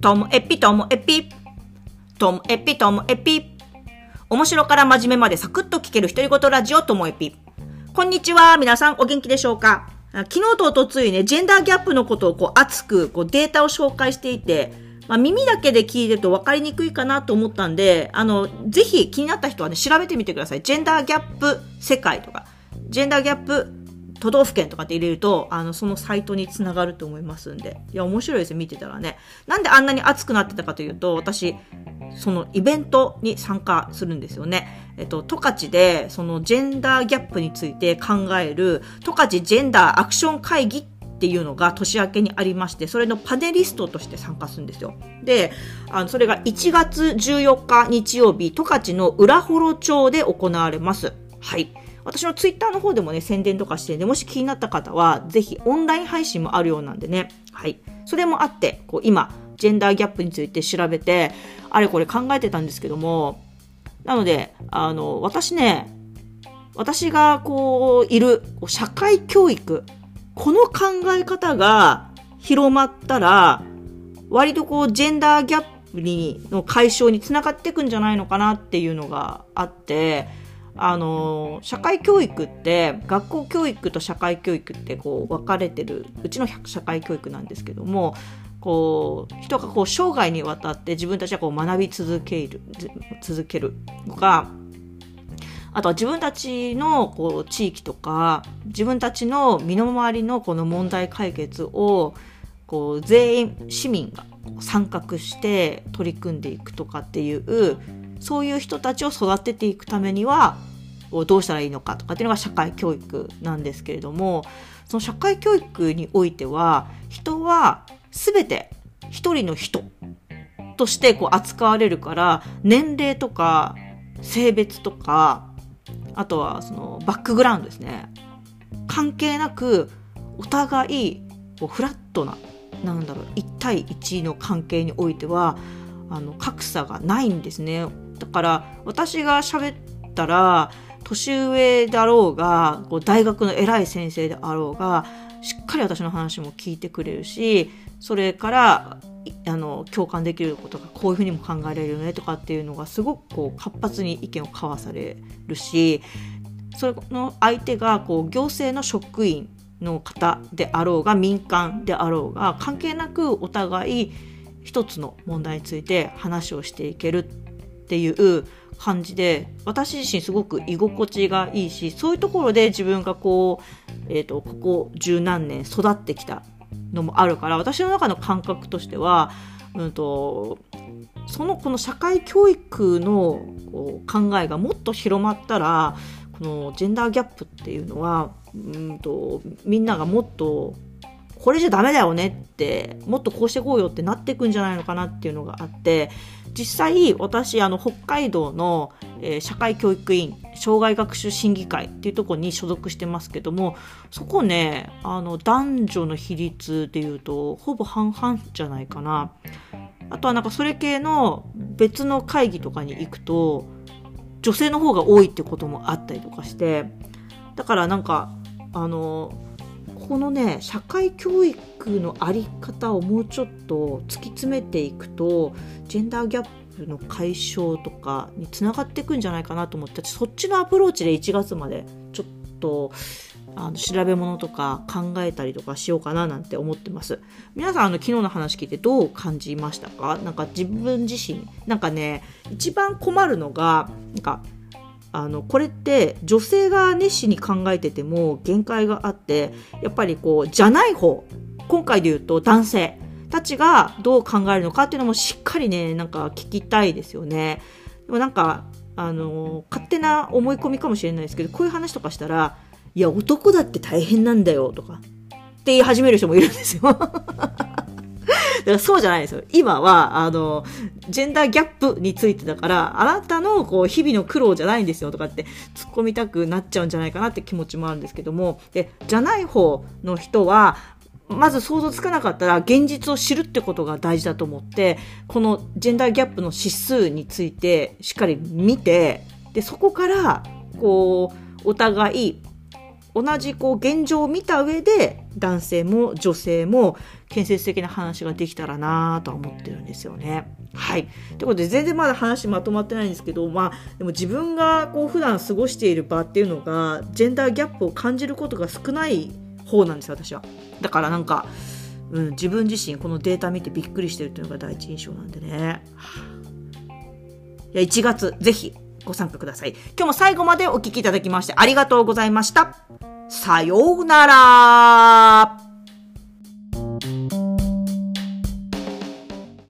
ともえぴともえぴ。ともえぴともえぴ。面白から真面目までサクッと聞ける独り言ラジオともえぴ。こんにちは。皆さんお元気でしょうか？昨日とおとついね、ジェンダーギャップのことをこう熱くこうデータを紹介していて、まあ、耳だけで聞いてると分かりにくいかなと思ったんで、あの、ぜひ気になった人はね、調べてみてください。ジェンダーギャップ世界とか、ジェンダーギャップ都道府県とかって入れると、あの、そのサイトにつながると思いますんで。いや、面白いですよ、見てたらね。なんであんなに熱くなってたかというと、私、そのイベントに参加するんですよね。えっと、十勝で、そのジェンダーギャップについて考える、十勝ジェンダーアクション会議っていうのが年明けにありまして、それのパネリストとして参加するんですよ。で、あの、それが1月14日日曜日、十勝の浦幌町で行われます。はい。私のツイッターの方でもね、宣伝とかしてで、もし気になった方は、ぜひオンライン配信もあるようなんでね。はい。それもあって、こう、今、ジェンダーギャップについて調べて、あれこれ考えてたんですけども、なので、あの、私ね、私がこう、いる、社会教育、この考え方が広まったら、割とこう、ジェンダーギャップに、の解消につながっていくんじゃないのかなっていうのがあって、あの社会教育って学校教育と社会教育ってこう分かれてるうちの社会教育なんですけどもこう人がこう生涯にわたって自分たちはこう学び続ける続けるとかあとは自分たちのこう地域とか自分たちの身の回りのこの問題解決をこう全員市民が参画して取り組んでいくとかっていうそういう人たちを育てていくためにはどうしたらいいのかとかっていうのが社会教育なんですけれどもその社会教育においては人は全て一人の人としてこう扱われるから年齢とか性別とかあとはそのバックグラウンドですね。関係なくお互いこうフラットななんだろう1対1の関係においてはあの格差がないんですね。だから私が喋ったら年上だろうがこう大学の偉い先生であろうがしっかり私の話も聞いてくれるしそれからあの共感できることがこういうふうにも考えられるよねとかっていうのがすごくこう活発に意見を交わされるしその相手がこう行政の職員の方であろうが民間であろうが関係なくお互い一つの問題について話をしていける。っていう感じで私自身すごく居心地がいいしそういうところで自分がこう、えーと、ここ十何年育ってきたのもあるから私の中の感覚としては、うんと、そのこの社会教育の考えがもっと広まったらこのジェンダーギャップっていうのは、うんとみんながもっとこれじゃダメだよねってもっとこうしてこうよってなっていくんじゃないのかなっていうのがあって実際私あの北海道の、えー、社会教育院障害学習審議会っていうところに所属してますけどもそこねあの男女の比率でいうとほぼ半々じゃないかな。あとはなんかそれ系の別の会議とかに行くと女性の方が多いってこともあったりとかしてだからなんかあのこのね社会教育の在り方をもうちょっと突き詰めていくとジェンダーギャップの解消とかにつながっていくんじゃないかなと思ってそっちのアプローチで1月までちょっとあの調べ物とか考えたりとかしようかななんて思ってます。皆さんあの昨日の話聞いてどう感じましたか？なんか自分自身なんかね一番困るのがなんかあのこれって女性が熱心に考えてても限界があってやっぱりこうじゃない方今回で言うと男性たちがどう考えるのかっていうのもしっかりねなんか聞きたいですよね。でもなんかあの勝手な思い込みかもしれないですけどこういう話とかしたら「いや男だって大変なんだよ」とかって言い始める人もいるんですよ。だからそうじゃないですよ。今は、あの、ジェンダーギャップについてだから、あなたのこう日々の苦労じゃないんですよとかって突っ込みたくなっちゃうんじゃないかなって気持ちもあるんですけども、で、じゃない方の人は、まず想像つかなかったら現実を知るってことが大事だと思って、このジェンダーギャップの指数についてしっかり見て、で、そこから、こう、お互い同じこう現状を見た上で男性も女性も建設的な話ができたらなとは思ってるんですよね。はい。ということで全然まだ話まとまってないんですけど、まあでも自分がこう普段過ごしている場っていうのがジェンダーギャップを感じることが少ない方なんですよ私は。だからなんか、うん、自分自身このデータ見てびっくりしてるっていうのが第一印象なんでね。いや1月ぜひご参加ください。今日も最後までお聴きいただきましてありがとうございました。さようなら